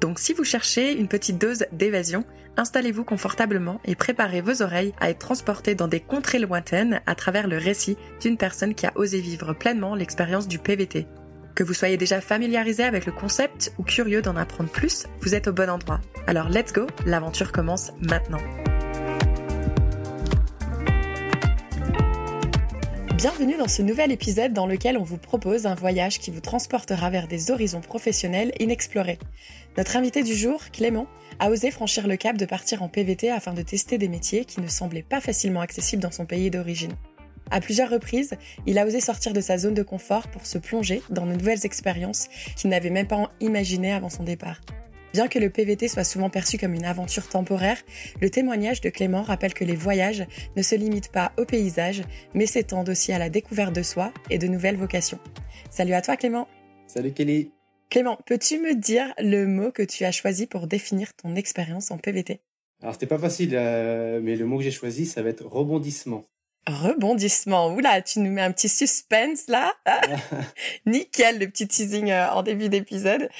Donc si vous cherchez une petite dose d'évasion, installez-vous confortablement et préparez vos oreilles à être transportés dans des contrées lointaines à travers le récit d'une personne qui a osé vivre pleinement l'expérience du PVT. Que vous soyez déjà familiarisé avec le concept ou curieux d'en apprendre plus, vous êtes au bon endroit. Alors let's go, l'aventure commence maintenant. Bienvenue dans ce nouvel épisode dans lequel on vous propose un voyage qui vous transportera vers des horizons professionnels inexplorés. Notre invité du jour, Clément, a osé franchir le cap de partir en PVT afin de tester des métiers qui ne semblaient pas facilement accessibles dans son pays d'origine. À plusieurs reprises, il a osé sortir de sa zone de confort pour se plonger dans de nouvelles expériences qu'il n'avait même pas imaginées avant son départ. Bien que le PVT soit souvent perçu comme une aventure temporaire, le témoignage de Clément rappelle que les voyages ne se limitent pas au paysage, mais s'étendent aussi à la découverte de soi et de nouvelles vocations. Salut à toi Clément Salut Kelly Clément, peux-tu me dire le mot que tu as choisi pour définir ton expérience en PVT Alors c'était pas facile, euh, mais le mot que j'ai choisi, ça va être rebondissement. Rebondissement. Oula, tu nous mets un petit suspense là. Nickel, le petit teasing euh, en début d'épisode.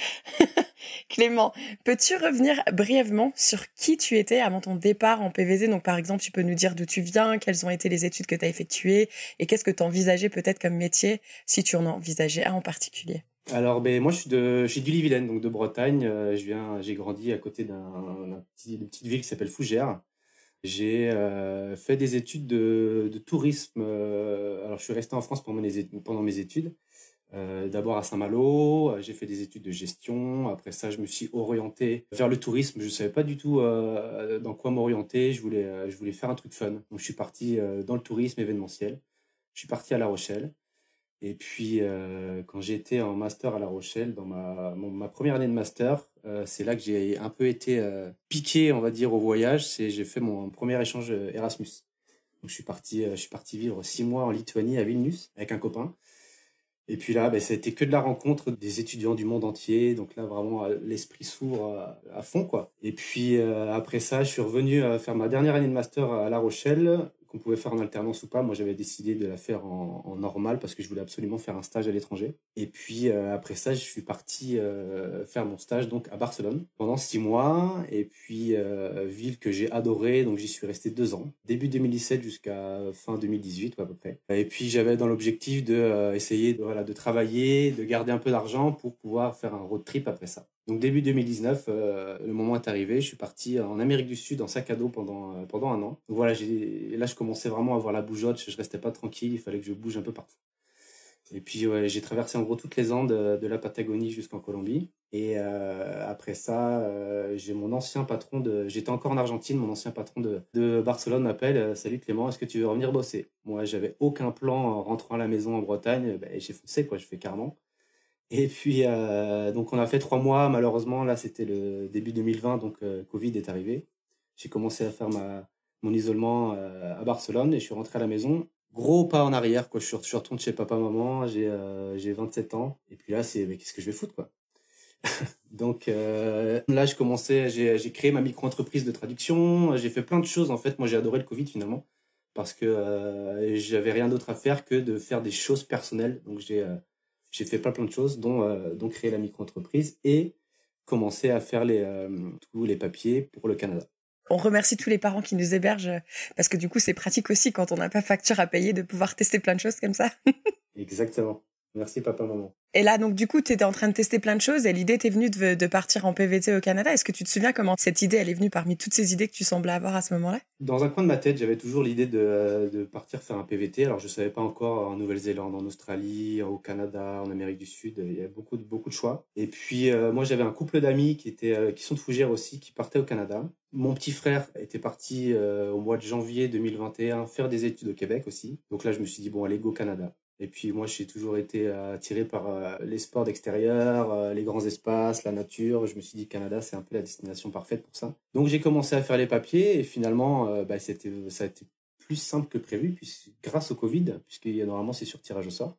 Clément, peux-tu revenir brièvement sur qui tu étais avant ton départ en PVT Donc par exemple, tu peux nous dire d'où tu viens, quelles ont été les études que tu as effectuées et qu'est-ce que tu envisageais peut-être comme métier si tu en envisageais un en particulier? Alors, ben, moi, je suis de, je suis du Vilaine, donc de Bretagne. Euh, je viens, j'ai grandi à côté d'une petite ville qui s'appelle Fougères. J'ai euh, fait des études de, tourisme. Euh, alors, je suis resté en France pendant mes, études. D'abord à Saint-Malo, j'ai fait des études de gestion. Après ça, je me suis orienté vers le tourisme. Je ne savais pas du tout dans quoi m'orienter. Je voulais, je voulais faire un truc fun. Donc, je suis parti dans le tourisme événementiel. Je suis parti à La Rochelle. Et puis, euh, quand j'étais en master à La Rochelle, dans ma, première année de master, euh, c'est là que j'ai un peu été euh, piqué, on va dire, au voyage. C'est j'ai fait mon premier échange Erasmus. Donc, je suis parti, je suis parti vivre six mois en Lituanie, à Vilnius, avec un copain. Et puis là, ben, ça a été que de la rencontre des étudiants du monde entier. Donc là, vraiment, l'esprit s'ouvre à, fond, quoi. Et puis après ça, je suis revenu faire ma dernière année de master à La Rochelle qu'on pouvait faire en alternance ou pas. Moi, j'avais décidé de la faire en, normal parce que je voulais absolument faire un stage à l'étranger. Et puis euh, après ça, je suis parti euh, faire mon stage donc à Barcelone pendant six mois. Et puis euh, ville que j'ai adorée, donc j'y suis resté deux ans, début 2017 jusqu'à fin 2018 à peu près. Et puis j'avais dans l'objectif de essayer de, travailler, de garder un peu d'argent pour pouvoir faire un road trip après ça. Donc début 2019, euh, le moment est arrivé. Je suis parti en Amérique du Sud en sac à dos pendant euh, pendant un an. Voilà, là je commençais vraiment à avoir la bougeotte. Je restais pas tranquille. Il fallait que je bouge un peu partout. Et puis j'ai traversé en gros toutes les Andes de, la Patagonie jusqu'en Colombie. Et euh, après ça, j'ai mon ancien patron de. J'étais encore en Argentine. Mon ancien patron de, de Barcelone m'appelle. Salut Clément, est-ce que tu veux revenir bosser? Moi, j'avais aucun plan en rentrant à la maison en Bretagne. Ben, j'ai foncé quoi. Je fais carrément. Et puis, euh, donc, on a fait trois mois. Malheureusement, là, c'était le début 2020, donc euh, Covid est arrivé. J'ai commencé à faire ma, mon isolement euh, à Barcelone et je suis rentré à la maison. Gros pas en arrière, quoi. Je suis, je suis retourné chez papa, maman. J'ai j'ai 27 ans. Et puis là, c'est, mais qu'est-ce que je vais foutre, quoi? donc là, je commençais, j'ai créé ma micro-entreprise de traduction. J'ai fait plein de choses, en fait. Moi, j'ai adoré le Covid, finalement. Parce que j'avais rien d'autre à faire que de faire des choses personnelles. Donc, j'ai j'ai fait plein plein de choses, dont, euh, dont créer la micro-entreprise et commencer à faire les, euh, tous les papiers pour le Canada. On remercie tous les parents qui nous hébergent parce que du coup c'est pratique aussi quand on n'a pas facture à payer de pouvoir tester plein de choses comme ça. Exactement. Merci papa, maman. Et là, donc, du coup, tu étais en train de tester plein de choses et l'idée t'est venue de, partir en PVT au Canada. Est-ce que tu te souviens comment cette idée, elle est venue parmi toutes ces idées que tu semblais avoir à ce moment-là? Dans un coin de ma tête, j'avais toujours l'idée de, partir faire un PVT. Alors, je savais pas encore en Nouvelle-Zélande, en Australie, au Canada, en Amérique du Sud. Il y avait beaucoup de, beaucoup de choix. Et puis, euh, moi, j'avais un couple d'amis qui, étaient, euh, qui sont de Fougères aussi, qui partaient au Canada. Mon petit frère était parti euh, au mois de janvier 2021 faire des études au Québec aussi. Donc là, je me suis dit, bon, allez, go Canada. Et puis moi, j'ai toujours été attiré par les sports d'extérieur, les grands espaces, la nature. Je me suis dit Canada, c'est un peu la destination parfaite pour ça. Donc j'ai commencé à faire les papiers et finalement, bah, ça a été plus simple que prévu, grâce au Covid, puisque normalement c'est sur tirage au sort.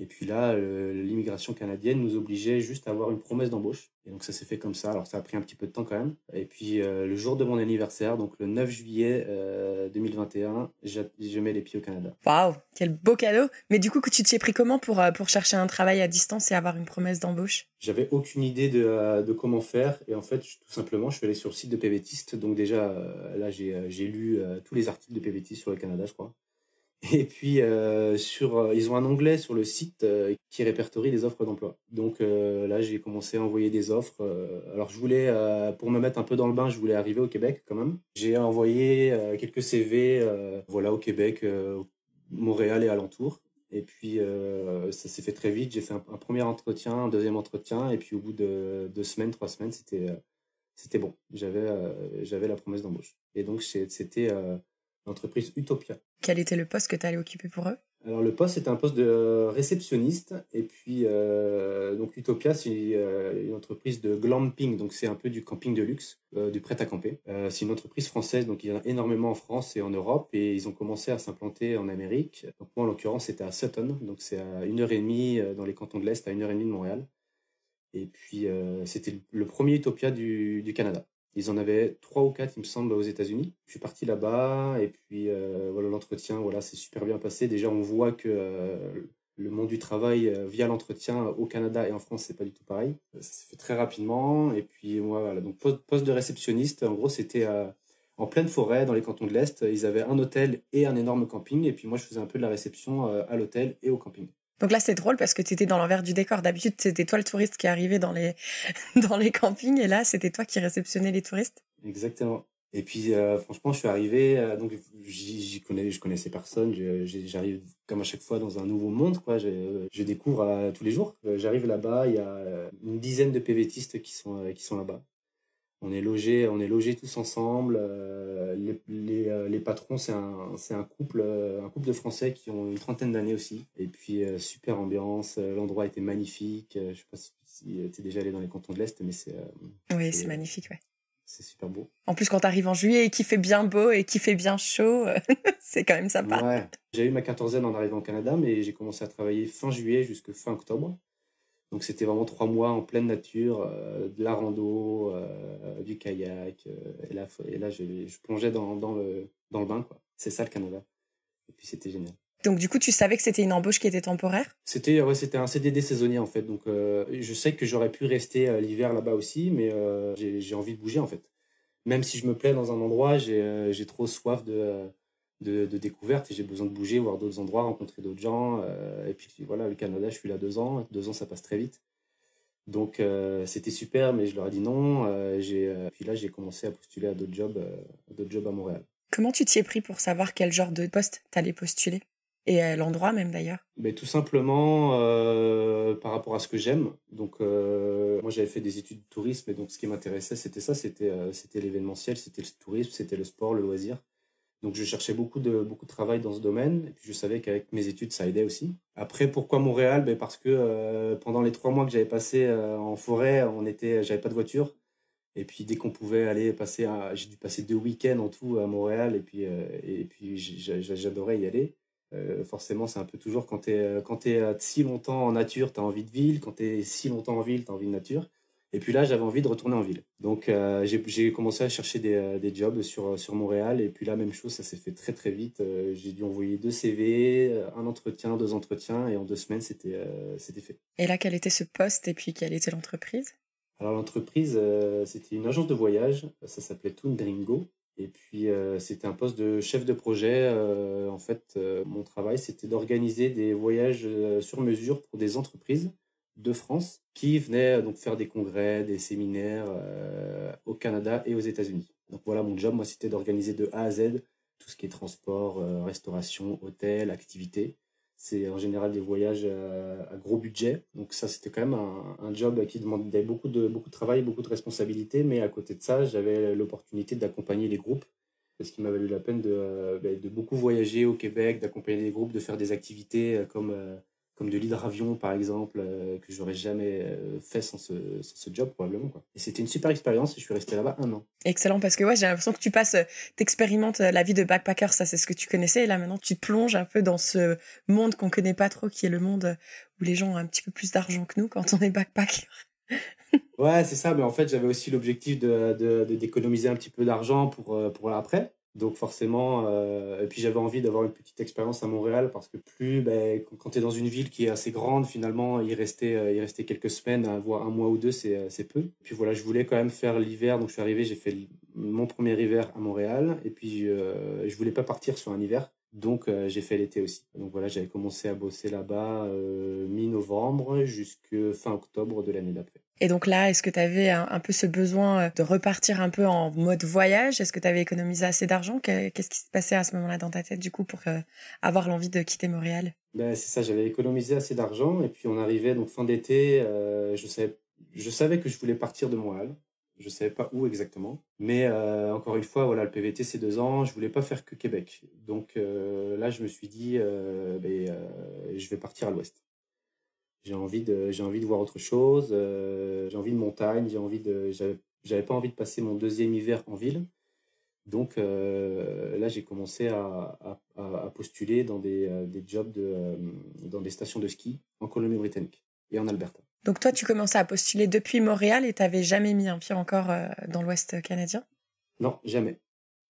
Et puis là, l'immigration canadienne nous obligeait juste à avoir une promesse d'embauche. Et donc ça s'est fait comme ça. Alors ça a pris un petit peu de temps quand même. Et puis euh, le jour de mon anniversaire, donc le 9 juillet 2021, euh, je mets les pieds au Canada. Waouh, quel beau cadeau. Mais du coup, tu t'y es pris comment pour, euh, pour chercher un travail à distance et avoir une promesse d'embauche? J'avais aucune idée de, de, comment faire. Et en fait, tout simplement, je suis allé sur le site de PVTiste. Donc déjà, là, j'ai lu tous les articles de PVTiste sur le Canada, je crois. Et puis, euh, sur, euh, ils ont un onglet sur le site euh, qui répertorie les offres d'emploi. Donc là, j'ai commencé à envoyer des offres. alors, je voulais, pour me mettre un peu dans le bain, je voulais arriver au Québec quand même. J'ai envoyé quelques CV voilà, au Québec, Montréal et alentour. Et puis, ça s'est fait très vite. J'ai fait un, premier entretien, un deuxième entretien. Et puis, au bout de deux semaines, trois semaines, c'était c'était bon. J'avais j'avais la promesse d'embauche. Et donc, c'était l'entreprise Utopia. Quel était le poste que tu allais occuper pour eux? Alors le poste c'était un poste de réceptionniste et puis euh, donc Utopia c'est euh, une entreprise de glamping donc c'est un peu du camping de luxe, euh, du prêt à camper. c'est une entreprise française donc il y en a énormément en France et en Europe et ils ont commencé à s'implanter en Amérique. Donc moi en l'occurrence c'était à Sutton donc c'est à une heure et demie dans les cantons de l'Est à une heure et demie de Montréal. Et puis c'était le premier Utopia du, du Canada. Ils en avaient trois ou quatre, il me semble, aux États-Unis. Je suis parti là-bas et puis euh, voilà l'entretien, voilà, c'est super bien passé. Déjà, on voit que euh, le monde du travail euh, via l'entretien au Canada et en France, c'est pas du tout pareil. Ça s'est fait très rapidement et puis voilà, donc poste de réceptionniste. En gros, c'était en pleine forêt, dans les cantons de l'Est. Ils avaient un hôtel et un énorme camping et puis moi, je faisais un peu de la réception à l'hôtel et au camping. Donc là, c'est drôle parce que tu étais dans l'envers du décor. D'habitude, c'était toi le touriste qui arrivait dans les, dans les campings et là, c'était toi qui réceptionnais les touristes. Exactement. Et puis, euh, franchement, je suis arrivé, euh, donc j'y connais, je connaissais personne. J'arrive comme à chaque fois dans un nouveau monde, quoi. Je, découvre euh, tous les jours. J'arrive là-bas, il y a une dizaine de PVTistes qui sont qui sont là-bas. On est logés, on est logés tous ensemble. Euh, les, les, euh, les, patrons, c'est un, c'est un couple, euh, un couple de Français qui ont une trentaine d'années aussi. Et puis super ambiance, l'endroit était magnifique. je sais pas si tu es déjà allé dans les cantons de l'est, mais c'est. oui, c'est magnifique, ouais. C'est super beau. En plus, quand tu arrives en juillet et qu'il fait bien beau et qu'il fait bien chaud, c'est quand même sympa. Ouais. J'ai eu ma quatorzaine en arrivant au Canada, mais j'ai commencé à travailler fin juillet jusqu'à fin octobre. Donc c'était vraiment trois mois en pleine nature, euh, de la rando, euh, du kayak. Euh, et là, et là je, je plongeais dans, dans, le, dans le bain. quoi. C'est ça le Canada. Et puis c'était génial. Donc du coup, tu savais que c'était une embauche qui était temporaire? C'était ouais, c'était un CDD saisonnier en fait. Donc je sais que j'aurais pu rester l'hiver là-bas aussi, mais j'ai envie de bouger en fait. Même si je me plais dans un endroit, j'ai trop soif de de, de découverte et j'ai besoin de bouger, voir d'autres endroits, rencontrer d'autres gens. Euh, et puis voilà, le Canada, je suis là deux ans. Deux ans, ça passe très vite. Donc euh, c'était super, mais je leur ai dit non. Euh, j'ai, puis là, j'ai commencé à postuler à d'autres jobs, d'autres jobs à Montréal. Comment tu t'y es pris pour savoir quel genre de poste tu allais postuler? Et à l'endroit même d'ailleurs? Mais Tout simplement par rapport à ce que j'aime. Donc moi j'avais fait des études de tourisme et donc ce qui m'intéressait c'était ça, c'était, c'était l'événementiel, c'était le tourisme, c'était le sport, le loisir. Donc je cherchais beaucoup de, beaucoup de travail dans ce domaine et puis je savais qu'avec mes études ça aidait aussi. Après pourquoi Montréal? Ben Parce que euh, pendant les trois mois que j'avais passé euh, en forêt, on était, j'avais pas de voiture. Et puis dès qu'on pouvait aller passer, j'ai dû passer deux week-ends en tout à Montréal et puis, euh, et puis j'adorais y aller. forcément c'est un peu toujours quand tu quand es si longtemps en nature, tu as envie de ville. Quand tu es si longtemps en ville, tu as envie de nature. Et puis là, j'avais envie de retourner en ville. Donc, euh, j'ai commencé à chercher des, euh, des, jobs sur, sur Montréal. Et puis là, même chose, ça s'est fait très, très vite. Euh, j'ai dû envoyer deux CV, un entretien, deux entretiens. Et en deux semaines, c'était c'était fait. Et là, quel était ce poste et puis quelle était l'entreprise? Alors, l'entreprise, c'était une agence de voyage. Ça s'appelait Tundringo. Et puis, c'était un poste de chef de projet. en fait, mon travail, c'était d'organiser des voyages sur mesure pour des entreprises de France qui venaient donc faire des congrès, des séminaires euh, au Canada et aux États-Unis. Donc voilà, mon job, moi, c'était d'organiser de A à Z tout ce qui est transport, euh, restauration, hôtel, activités. C'est en général des voyages à, gros budget. Donc ça, c'était quand même un, job qui demandait beaucoup de, beaucoup de travail, beaucoup de responsabilités. Mais à côté de ça, j'avais l'opportunité d'accompagner les groupes ce qui m'a valu la peine de, bah, de beaucoup voyager au Québec, d'accompagner des groupes, de faire des activités comme comme de l'hydravion par exemple, euh, que j'aurais jamais euh, fait sans ce, job probablement. Quoi. Et c'était une super expérience et je suis resté là-bas un an. Excellent parce que ouais, j'ai l'impression que tu passes, euh, t'expérimentes la vie de backpacker, ça c'est ce que tu connaissais et là maintenant tu te plonges un peu dans ce monde qu'on connaît pas trop, qui est le monde où les gens ont un petit peu plus d'argent que nous quand on est backpacker. ouais, c'est ça, mais en fait j'avais aussi l'objectif de, d'économiser un petit peu d'argent pour, pour l'après. Donc forcément, euh, et puis j'avais envie d'avoir une petite expérience à Montréal parce que plus, ben, quand tu es dans une ville qui est assez grande, finalement, y rester, euh, y rester quelques semaines, voire un mois ou deux, c'est, c'est peu. Puis voilà, je voulais quand même faire l'hiver, donc je suis arrivé, j'ai fait mon premier hiver à Montréal, et puis euh, je voulais pas partir sur un hiver, donc euh, j'ai fait l'été aussi. Donc voilà, j'avais commencé à bosser là-bas euh, mi-novembre jusqu'à fin octobre de l'année d'après. Et donc là, est-ce que tu avais un, peu ce besoin euh, de repartir un peu en mode voyage? Est-ce que tu avais économisé assez d'argent? Qu'est-ce qui se passait à ce moment-là dans ta tête du coup pour avoir l'envie de quitter Montréal? Ben, C'est ça, j'avais économisé assez d'argent et puis on arrivait donc fin d'été, je, savais, je savais que je voulais partir de Montréal. Je ne savais pas où exactement. Mais euh, encore une fois, voilà, le PVT, c'est deux ans. Je voulais pas faire que Québec. Donc euh, là, je me suis dit, euh, ben, je vais partir à l'ouest. J'ai envie de, j'ai envie de voir autre chose. j'ai envie de montagne. J'ai envie de, j'avais pas envie de passer mon deuxième hiver en ville. Donc là, j'ai commencé à, à, postuler dans des, des jobs de, dans des stations de ski en Colombie-Britannique et en Alberta. Donc toi, tu commençais à postuler depuis Montréal et tu n'avais jamais mis un pied encore euh, dans l'Ouest canadien? Non, jamais.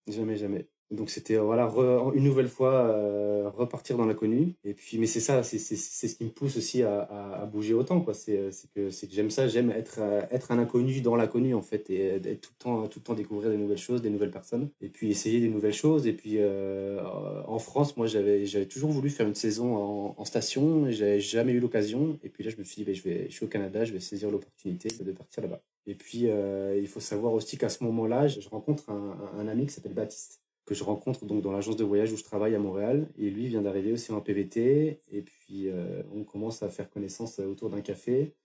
Jamais, jamais. Donc c'était euh, voilà une nouvelle fois euh, repartir dans l'inconnu. Et puis mais c'est ça c'est ce qui me pousse aussi à, bouger autant quoi. C'est que c'est que j'aime ça j'aime être être un inconnu dans l'inconnu en fait et être tout le temps tout le temps découvrir des nouvelles choses des nouvelles personnes. Et puis essayer des nouvelles choses. Et puis en France moi j'avais j'avais toujours voulu faire une saison en, en station et j'avais jamais eu l'occasion. Et puis là je me suis dit ben, je vais je suis au Canada je vais saisir l'opportunité de partir là-bas. Et puis il faut savoir aussi qu'à ce moment-là je rencontre un ami qui s'appelle Baptiste que je rencontre donc dans l'agence de voyage où je travaille à Montréal. Et lui vient d'arriver aussi en PVT. Et puis, euh, on commence à faire connaissance autour d'un café.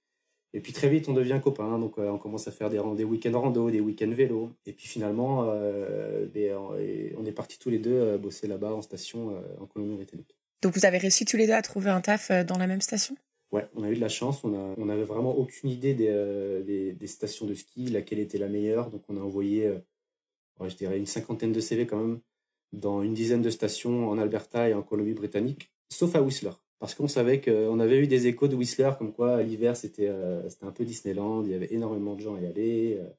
Et puis très vite, on devient copains. Donc, euh, on commence à faire des, des week-ends rando, des week-ends vélo. Et puis finalement, euh, on est partis tous les deux bosser là-bas en station en Colombie-Britannique. Donc, vous avez réussi tous les deux à trouver un taf dans la même station? Ouais, on a eu de la chance. On n'avait on avait vraiment aucune idée des, des, des, stations de ski, laquelle était la meilleure. Donc, on a envoyé je dirais une cinquantaine de CV quand même, dans une dizaine de stations en Alberta et en Colombie-Britannique, sauf à Whistler. Parce qu'on savait qu'on avait eu des échos de Whistler, comme quoi l'hiver c'était euh, c'était un peu Disneyland, il y avait énormément de gens à y aller. Euh,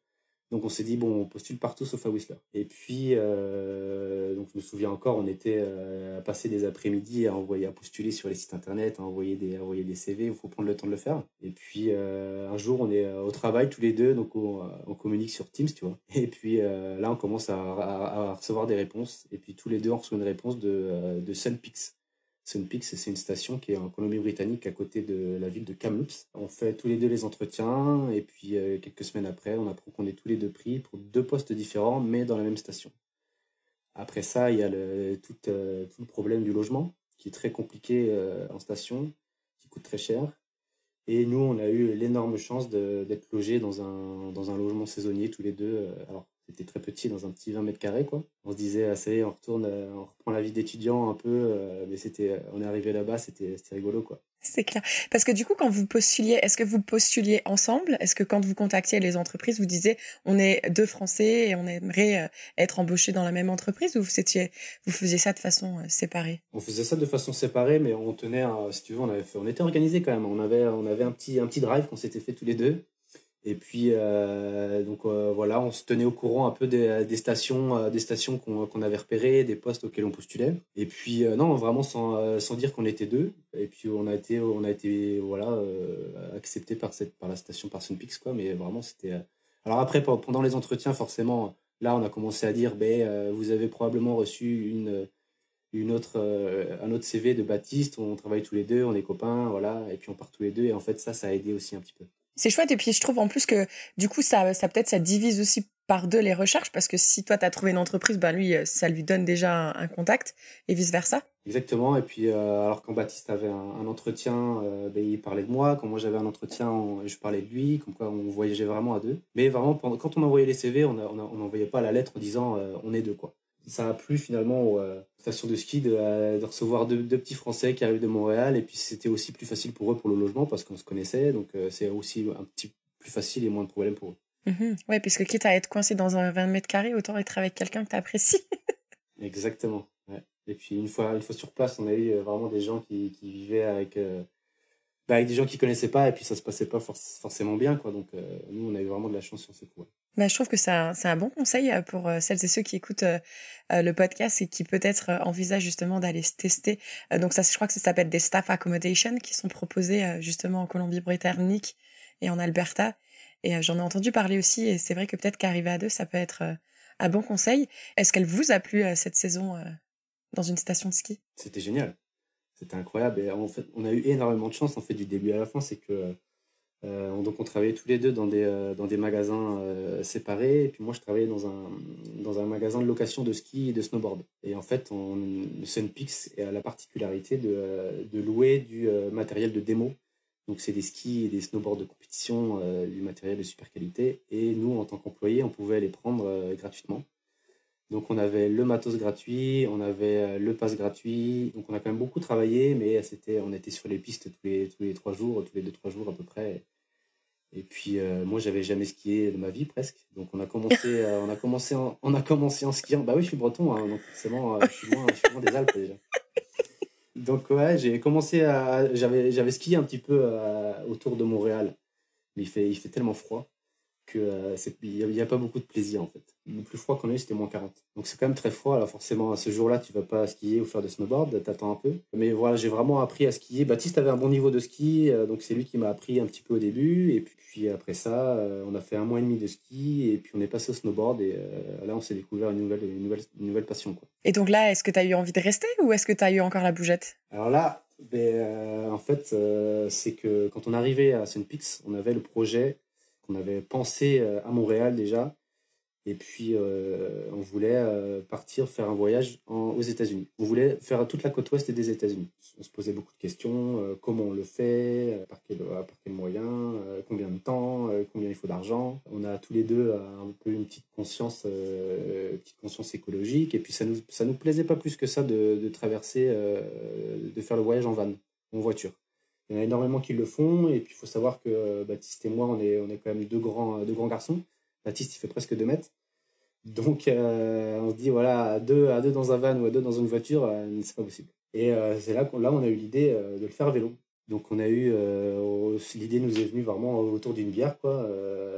donc on s'est dit, bon, on postule partout sauf à Whistler. Et puis, euh, donc je me souviens encore, on était euh, à passer des après-midi à envoyer, à postuler sur les sites internet, à envoyer des, envoyer des CV, il faut prendre le temps de le faire. Et puis euh, un jour, on est au travail tous les deux, donc on, communique sur Teams, tu vois. Et puis là, on commence à, à, recevoir des réponses. Et puis tous les deux, on reçoit une réponse de, de Sunpix. Sunpeaks, c'est une station qui est en Colombie-Britannique à côté de la ville de Kamloops. On fait tous les deux les entretiens et puis euh, quelques semaines après, on apprend qu'on est tous les deux pris pour deux postes différents mais dans la même station. Après ça, il y a le, tout, euh, tout le problème du logement qui est très compliqué euh, en station, qui coûte très cher. Et nous, on a eu l'énorme chance d'être logés dans un, dans un logement saisonnier tous les deux. Alors, c'était très petit dans un petit 20 mètres carrés quoi. On se disait ah, ça y est, on retourne, euh, on reprend la vie d'étudiant un peu, euh, mais c'était, on est arrivé là-bas, c'était, rigolo quoi. C'est clair. Parce que du coup, quand vous postuliez, est-ce que vous postuliez ensemble? Est-ce que quand vous contactiez les entreprises, vous disiez on est deux Français et on aimerait euh, être embauchés dans la même entreprise ou vous, étiez, vous faisiez ça de façon séparée? On faisait ça de façon séparée, mais on tenait, si tu veux, on, avait on était organisé quand même. On avait, on avait un petit, un petit drive qu'on s'était fait tous les deux. Et puis, euh, donc euh, voilà, on se tenait au courant un peu des, des stations, euh, des stations qu'on avait repérées, des postes auxquels on postulait. Et puis, non, vraiment sans, sans dire qu'on était deux. Et puis, on a été, on a été voilà, accepté par, par la station Parson Pix, quoi. Mais vraiment, c'était. Alors après, pendant les entretiens, forcément, là, on a commencé à dire, ben, vous avez probablement reçu une, une autre, un autre CV de Baptiste, on travaille tous les deux, on est copains, voilà, et puis on part tous les deux. Et en fait, ça, ça a aidé aussi un petit peu. C'est chouette et puis je trouve en plus que du coup ça, ça peut-être ça divise aussi par deux les recherches parce que si toi tu as trouvé une entreprise, ben lui euh, ça lui donne déjà un, contact et vice versa. Exactement et puis euh, alors quand Baptiste avait un, entretien, euh, ben, il parlait de moi, quand moi j'avais un entretien, je parlais de lui, comme quoi on voyageait vraiment à deux. Mais vraiment quand on envoyait les CV, on n'envoyait pas la lettre en disant on est deux quoi. Ça a plu finalement aux stations de ski de, recevoir deux, petits Français qui arrivent de Montréal. Et puis c'était aussi plus facile pour eux pour le logement parce qu'on se connaissait. Donc c'est aussi un petit plus facile et moins de problèmes pour eux. Mhm. Ouais, puisque quitte à être coincé dans un 20 mètres carrés, autant être avec quelqu'un que tu apprécies. Exactement. Et puis une fois, une fois sur place, on a eu vraiment des gens qui, qui vivaient avec bah, avec des gens qui connaissaient pas et puis ça se passait pas forcément bien quoi donc euh, nous on a eu vraiment de la chance sur ce coup bah, je trouve que c'est un, bon conseil euh, pour euh, celles et ceux qui écoutent le podcast et qui peut-être envisagent justement d'aller se tester. Donc ça je crois que ça s'appelle des staff accommodation qui sont proposés justement en Colombie-Britannique et en Alberta. Et j'en ai entendu parler aussi et c'est vrai que peut-être qu'arriver à deux ça peut être un bon conseil. Est-ce qu'elle vous a plu cette saison dans une station de ski? C'était génial. C'était incroyable. Et en fait, on a eu énormément de chance en fait du début à la fin, c'est que euh, donc on travaillait tous les deux dans des, euh, dans des magasins euh, séparés. Et puis moi, je travaillais dans un, dans un magasin de location de ski et de snowboard. Et en fait, on, Sunpix a la particularité de, de louer du matériel de démo. Donc c'est des skis et des snowboards de compétition, du matériel de super qualité. Et nous, en tant qu'employés, on pouvait les prendre gratuitement. Donc on avait le matos gratuit, on avait euh, le pass gratuit. Donc on a quand même beaucoup travaillé, mais c'était, on était sur les pistes tous les, tous les trois jours, tous les deux, trois jours à peu près. Et puis euh, moi j'avais jamais skié de ma vie presque. Donc on a commencé, euh, on a commencé, en, on a commencé en skiant. Bah oui, je suis breton, hein, donc forcément je suis loin, je suis loin des Alpes déjà. Donc ouais, j'ai commencé à, j'avais, j'avais skié un petit peu autour de Montréal. Mais il fait, il fait tellement froid qu'il n'y a, pas beaucoup de plaisir en fait. Le plus froid qu'on a eu, c'était moins 40. Donc c'est quand même très froid. Alors forcément, à ce jour-là, tu vas pas skier ou faire de snowboard, t'attends un peu. Mais voilà, j'ai vraiment appris à skier. Baptiste avait un bon niveau de ski, euh, donc c'est lui qui m'a appris un petit peu au début. Et puis après ça, euh, on a fait un mois et demi de ski et puis on est passé au snowboard et euh, là, on s'est découvert une nouvelle, une nouvelle, une nouvelle passion. Quoi. Et donc là, est-ce que tu as eu envie de rester ou est-ce que tu as eu encore la bougette? Alors là, ben, en fait, c'est que quand on arrivait à Sunpix, on avait le projet qu'on avait pensé euh, à Montréal déjà. Et puis, euh, on voulait euh, partir faire un voyage aux États-Unis. On voulait faire toute la côte ouest des États-Unis. On se posait beaucoup de questions. comment on le fait Par quel, par moyen Combien de temps Combien il faut d'argent On a tous les deux un peu une petite conscience, petite conscience écologique. Et puis, ça nous, ça nous plaisait pas plus que ça de, de traverser, de faire le voyage en van, en voiture. Il y en a énormément qui le font. Et puis, il faut savoir que euh, Baptiste et moi, on est, on est quand même deux grands, deux grands garçons. Baptiste, il fait presque deux mètres. Donc, euh, on se dit, voilà, à deux, à deux dans un van ou à deux dans une voiture, euh, c'est pas possible. Et c'est là qu'on on a eu l'idée de le faire à vélo. Donc, on a eu, l'idée nous est venue vraiment autour d'une bière, quoi,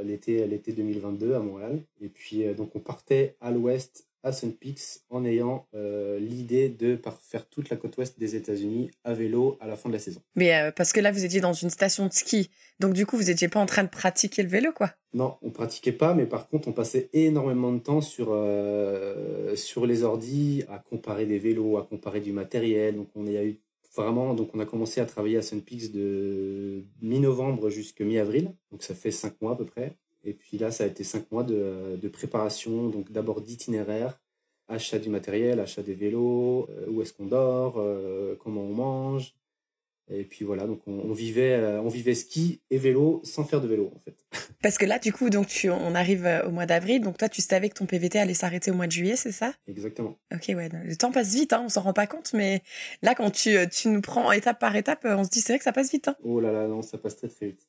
l'été, l'été 2022 à Montréal. Et puis, donc, on partait à l'ouest à Sun Peaks en ayant euh, l'idée de faire toute la côte ouest des États-Unis à vélo à la fin de la saison. Mais euh, parce que là, vous étiez dans une station de ski, donc du coup, vous n'étiez pas en train de pratiquer le vélo, quoi Non, on pratiquait pas, mais par contre, on passait énormément de temps sur, euh, sur les ordis à comparer des vélos, à comparer du matériel. Donc, on a eu vraiment, donc on a commencé à travailler à Sun Peaks de mi-novembre jusqu'à mi-avril, donc ça fait cinq mois à peu près. Et puis là, ça a été cinq mois de, préparation, donc d'abord d'itinéraire, achat du matériel, achat des vélos, euh, où est-ce qu'on dort, euh, comment on mange. Et puis voilà, donc on, vivait, euh, on vivait ski et vélo sans faire de vélo en fait. Parce que là, du coup, donc tu, on arrive au mois d'avril, donc toi, tu savais que ton PVT allait s'arrêter au mois de juillet, c'est ça? Exactement. Ok, ouais, le temps passe vite, hein, on s'en rend pas compte, mais là, quand tu, tu nous prends étape par étape, on se dit c'est vrai que ça passe vite. Hein. Oh là là, non, ça passe très très vite.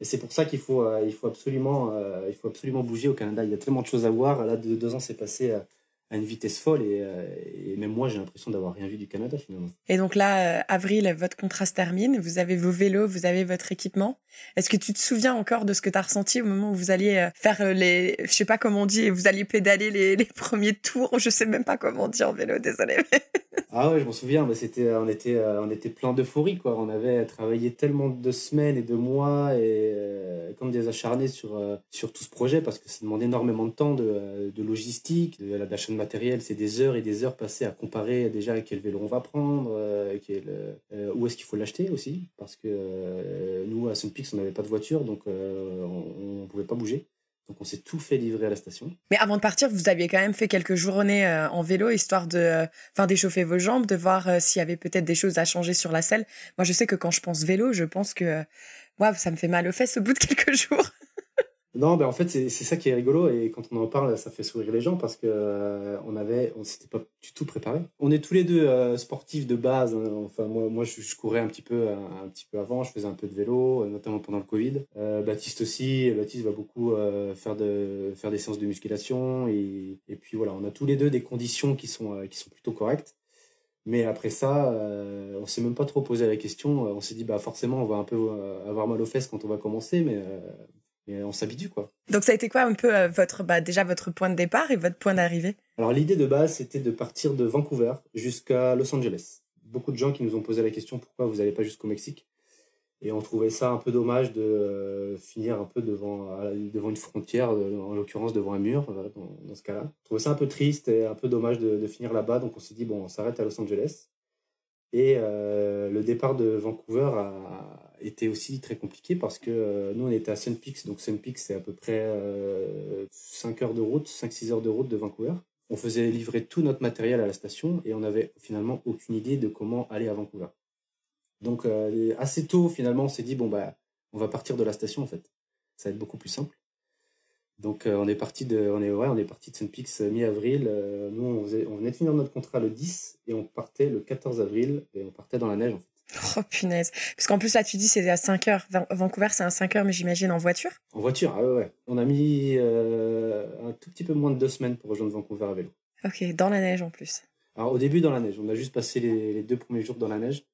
Et c'est pour ça qu'il faut, euh, il faut, absolument, euh, il faut absolument bouger au Canada. Il y a tellement de choses à voir. Là, deux, deux ans, c'est passé à, une vitesse folle. Et, euh, même moi, j'ai l'impression d'avoir rien vu du Canada finalement. Et donc là, avril, votre contrat se termine. Vous avez vos vélos, vous avez votre équipement. Est-ce que tu te souviens encore de ce que tu as ressenti au moment où vous alliez faire les, je sais pas comment on dit, vous alliez pédaler les, les premiers tours Je sais même pas comment on dit en vélo, désolé. Ah ouais, je m'en souviens, mais c'était, on, était, euh, on était plein d'euphorie, quoi. On avait travaillé tellement de semaines et de mois et euh, comme des acharnés sur, euh, sur tout ce projet parce que ça demande énormément de temps, de, logistique, de, d'achat de matériel. C'est des heures et des heures passées à comparer déjà quel vélo on va prendre, où est-ce qu'il faut l'acheter aussi parce que nous, à Sunpix, on n'avait pas de voiture, donc on ne pouvait pas bouger. Donc on s'est tout fait livrer à la station. Mais avant de partir, vous aviez quand même fait quelques journées euh, en vélo, histoire de euh, d'échauffer vos jambes, de voir euh, s'il y avait peut-être des choses à changer sur la selle. Moi, je sais que quand je pense vélo, je pense que waouh, ça me fait mal aux fesses au bout de quelques jours. Non, ben en fait, c'est ça qui est rigolo et quand on en parle, ça fait sourire les gens parce que euh, on avait, on s'était pas du tout préparé. On est tous les deux euh, sportifs de base. Hein. Enfin, moi, moi, je, courais un petit peu, un, petit peu avant. Je faisais un peu de vélo, notamment pendant le Covid. Euh, Baptiste aussi. Baptiste va beaucoup faire de faire des séances de musculation et, et puis voilà, on a tous les deux des conditions qui sont qui sont plutôt correctes. Mais après ça, euh, on s'est même pas trop posé la question. On s'est dit, bah forcément, on va un peu avoir mal aux fesses quand on va commencer, mais et on s'habitue quoi. Donc ça a été quoi un peu euh, votre bah, déjà votre point de départ et votre point d'arrivée? Alors l'idée de base c'était de partir de Vancouver jusqu'à Los Angeles. Beaucoup de gens qui nous ont posé la question pourquoi vous n'allez pas jusqu'au Mexique? Et on trouvait ça un peu dommage de euh, finir un peu devant devant une frontière euh, en l'occurrence devant un mur dans, ce cas-là. On trouvait ça un peu triste et un peu dommage de, de finir là-bas donc on s'est dit bon on s'arrête à Los Angeles et le départ de Vancouver a était aussi très compliqué parce que euh, nous, on était à Sun Peaks. Donc, Sun Peaks, c'est à peu près 5 euh, heures de route, 5-6 heures de route de Vancouver. On faisait livrer tout notre matériel à la station et on n'avait finalement aucune idée de comment aller à Vancouver. Donc, euh, assez tôt, finalement, on s'est dit, bon, bah, on va partir de la station, en fait. Ça va être beaucoup plus simple. Donc, on est parti de, on est, ouais, on est parti de Sun Peaks mi-avril. nous, on, on venait de finir notre contrat le 10 et on partait le 14 avril et on partait dans la neige, en fait. Oh punaise. Parce qu'en plus là tu dis c'est à 5 heures. Vancouver c'est à 5 heures mais j'imagine en voiture En voiture, ah ouais, ouais. On a mis euh, un tout petit peu moins de deux semaines pour rejoindre Vancouver à vélo. Ok, dans la neige en plus. Alors au début dans la neige, on a juste passé les, deux premiers jours dans la neige.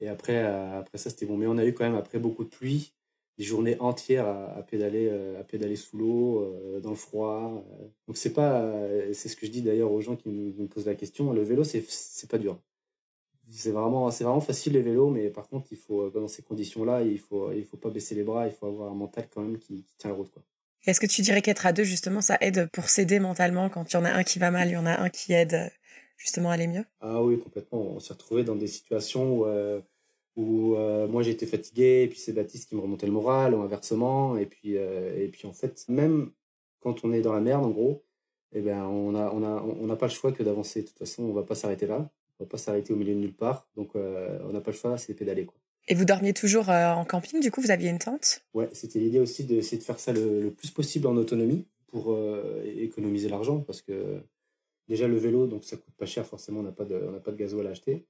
Et après, euh, après ça c'était bon. Mais on a eu quand même après beaucoup de pluie, des journées entières à, pédaler, euh, à pédaler sous l'eau, dans le froid. Donc c'est pas, c'est ce que je dis d'ailleurs aux gens qui me, me posent la question, le vélo c'est pas dur c'est vraiment, c'est vraiment facile les vélos, mais par contre, il faut, dans ces conditions-là, il faut, il faut pas baisser les bras, il faut avoir un mental quand même qui, tient la route, quoi. Est-ce que tu dirais qu'être à deux, justement, ça aide pour s'aider mentalement quand il y en a un qui va mal, il y en a un qui aide justement à aller mieux? Ah oui, complètement. On s'est retrouvé dans des situations où, euh, où euh, moi j'étais fatigué, et puis c'est Baptiste qui me remontait le moral, ou inversement. Et puis, euh, et puis en fait, même quand on est dans la merde, en gros, eh ben, on n'a on a, on a pas le choix que d'avancer. De toute façon, on va pas s'arrêter là va pas s'arrêter au milieu de nulle part. Donc, euh, on n'a pas le choix, c'est pédaler. Quoi. Et vous dormiez toujours euh, en camping, du coup, vous aviez une tente? Ouais, c'était l'idée aussi d'essayer de faire ça le, plus possible en autonomie pour euh, économiser l'argent parce que déjà le vélo, donc ça coûte pas cher, forcément, on n'a pas, de, on pas de gasoil à acheter.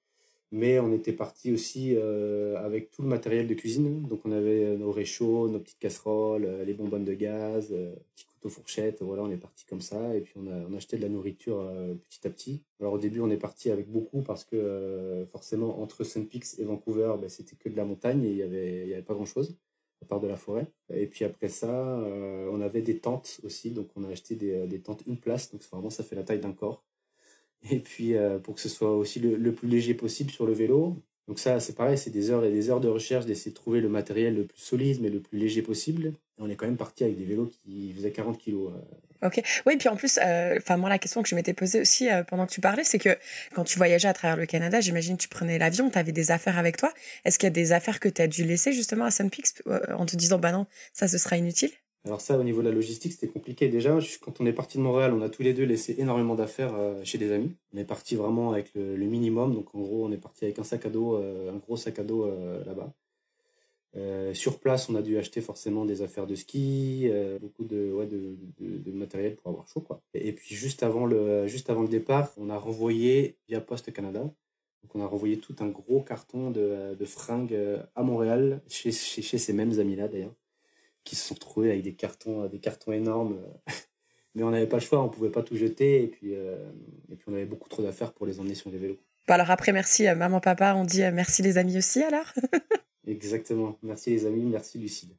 Mais on était parti aussi avec tout le matériel de cuisine. Donc on avait nos réchauds, nos petites casseroles, les bonbonnes de gaz, petits couteaux fourchettes. Voilà, on est parti comme ça. Et puis on a, on a acheté de la nourriture petit à petit. Alors au début, on est parti avec beaucoup parce que euh, forcément, entre Sun Peaks et Vancouver, ben, c'était que de la montagne et il n'y avait, y avait pas grand-chose à part de la forêt. Et puis après ça, euh, on avait des tentes aussi. Donc on a acheté des, des tentes une place. Donc vraiment, ça fait la taille d'un corps. Et puis euh, pour que ce soit aussi le, plus léger possible sur le vélo. Donc ça, c'est pareil, c'est des heures et des heures de recherche d'essayer de trouver le matériel le plus solide mais le plus léger possible. On est quand même parti avec des vélos qui faisaient 40 kilos. Ok. Oui, puis en plus, euh, enfin moi la question que je m'étais posée aussi euh, pendant que tu parlais, c'est que quand tu voyageais à travers le Canada, j'imagine tu prenais l'avion, tu avais des affaires avec toi. Est-ce qu'il y a des affaires que tu as dû laisser justement à euh, en te disant bah non, ça ce sera inutile? Alors ça, au niveau de la logistique, c'était compliqué. Déjà, quand on est parti de Montréal, on a tous les deux laissé énormément d'affaires chez des amis. On est parti vraiment avec le, minimum, donc en gros, on est parti avec un sac à dos, un gros sac à dos là-bas. Euh, sur place, on a dû acheter forcément des affaires de ski, euh, beaucoup de, matériel pour avoir chaud. Quoi. Et, puis juste avant, le, départ, on a renvoyé via Poste Canada. Donc on a renvoyé tout un gros carton de, fringues euh, à Montréal, chez ces mêmes amis-là d'ailleurs, qui se sont retrouvés avec des cartons, des cartons énormes. Mais on n'avait pas le choix, on pouvait pas tout jeter. Et puis, et puis on avait beaucoup trop d'affaires pour les emmener sur les vélos. Bon alors après, merci maman, papa, on dit merci les amis aussi alors Exactement. Merci les amis, merci Lucide.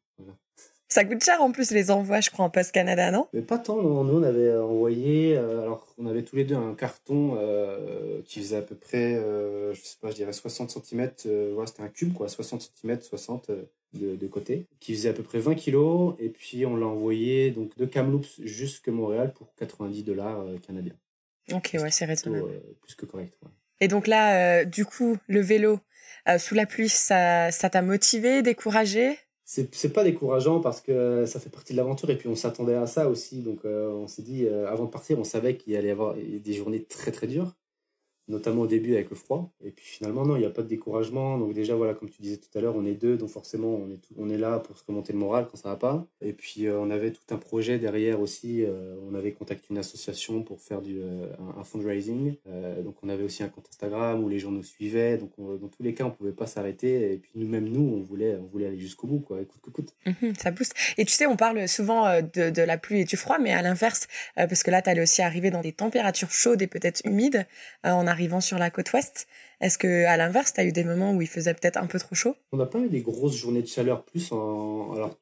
Ça coûte cher en plus les envois, je crois, en Post Canada, non? Mais pas tant. Nous, on avait envoyé. Euh, alors, on avait tous les deux un carton euh, qui faisait à peu près, euh, je sais pas, je dirais 60 cm. voilà, c'était un cube, quoi, 60 cm, 60 de, de, côté, qui faisait à peu près 20 kg. Et puis, on l'a envoyé donc de Kamloops jusqu'à Montréal pour 90 dollars canadiens. Ok, ouais, c'est raisonnable. plus que correct. Et donc là, du coup, le vélo, euh, sous la pluie, ça, ça t'a motivé, découragé? C'est pas décourageant parce que ça fait partie de l'aventure et puis on s'attendait à ça aussi. Donc euh, on s'est dit, euh, avant de partir, on savait qu'il allait y avoir des journées très très dures. Notamment au début avec le froid. Et puis finalement, non, il n'y a pas de découragement. Donc déjà, voilà, comme tu disais tout à l'heure, on est deux, donc forcément, on est, on est là pour se remonter le moral quand ça va pas. Et puis euh, on avait tout un projet derrière aussi. Euh, on avait contacté une association pour faire du, euh, un, fundraising. donc on avait aussi un compte Instagram où les gens nous suivaient. Donc dans tous les cas, on pouvait pas s'arrêter. Et puis nous-mêmes, nous, on voulait, on voulait aller jusqu'au bout, quoi. Écoute, écoute. Mhm, ça booste. Et tu sais, on parle souvent de, la pluie et du froid, mais à l'inverse, parce que là, tu allais aussi arriver dans des températures chaudes et peut-être humides. on arrivant sur la côte ouest. Est-ce que à l'inverse, tu as eu des moments où il faisait peut-être un peu trop chaud? On n'a pas eu des grosses journées de chaleur. Plus en... alors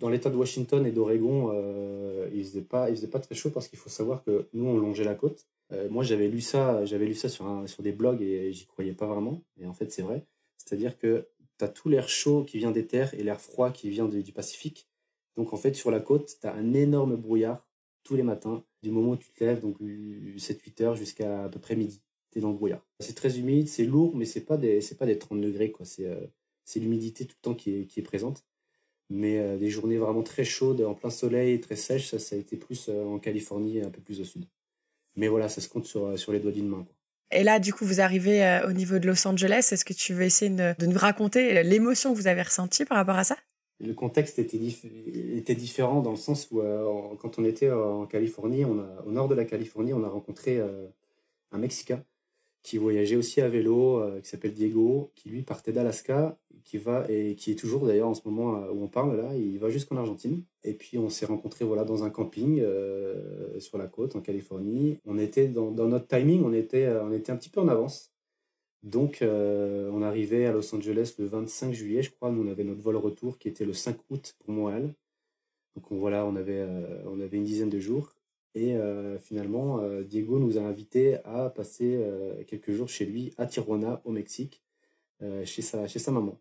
dans l'État de Washington et d'Oregon, euh, il faisait pas, faisait pas très chaud parce qu'il faut savoir que nous on longeait la côte. Euh, moi j'avais lu ça, j'avais lu ça sur sur des blogs et j'y croyais pas vraiment. Et en fait c'est vrai. C'est-à-dire que tu as tout l'air chaud qui vient des terres et l'air froid qui vient du Pacifique. Donc en fait sur la côte, tu as un énorme brouillard tous les matins, du moment où tu te lèves, donc 7-8 heures jusqu'à à peu près midi dans le brouillard. C'est très humide, c'est lourd, mais c'est pas des c'est pas des 30 degrés quoi. C'est euh, c'est l'humidité tout le temps qui est, qui est présente. Mais euh, des journées vraiment très chaudes, en plein soleil, très sèches, ça, ça a été plus euh, en Californie, un peu plus au sud. Mais voilà, ça se compte sur, sur les doigts d'une main. Quoi. Et là, du coup, vous arrivez au niveau de Los Angeles. Est-ce que tu veux essayer de, de nous raconter l'émotion que vous avez ressentie par rapport à ça? Le contexte était, était différent dans le sens où, quand on était en Californie, on a, au nord de la Californie, on a rencontré un Mexicain qui voyageait aussi à vélo, euh, qui s'appelle Diego, qui lui partait d'Alaska, qui va et qui est toujours d'ailleurs en ce moment euh, où on parle là, il va jusqu'en Argentine. Et puis on s'est rencontrés voilà dans un camping euh, sur la côte en Californie. On était dans, notre timing, on était on était un petit peu en avance. Donc on arrivait à Los Angeles le 25 juillet, je crois. Nous on avait notre vol retour qui était le 5 août pour Montréal. Donc on, voilà, on avait on avait une dizaine de jours. Et euh, finalement, euh, Diego nous a invités à passer euh, quelques jours chez lui à Tijuana, au Mexique, chez, sa, chez sa maman.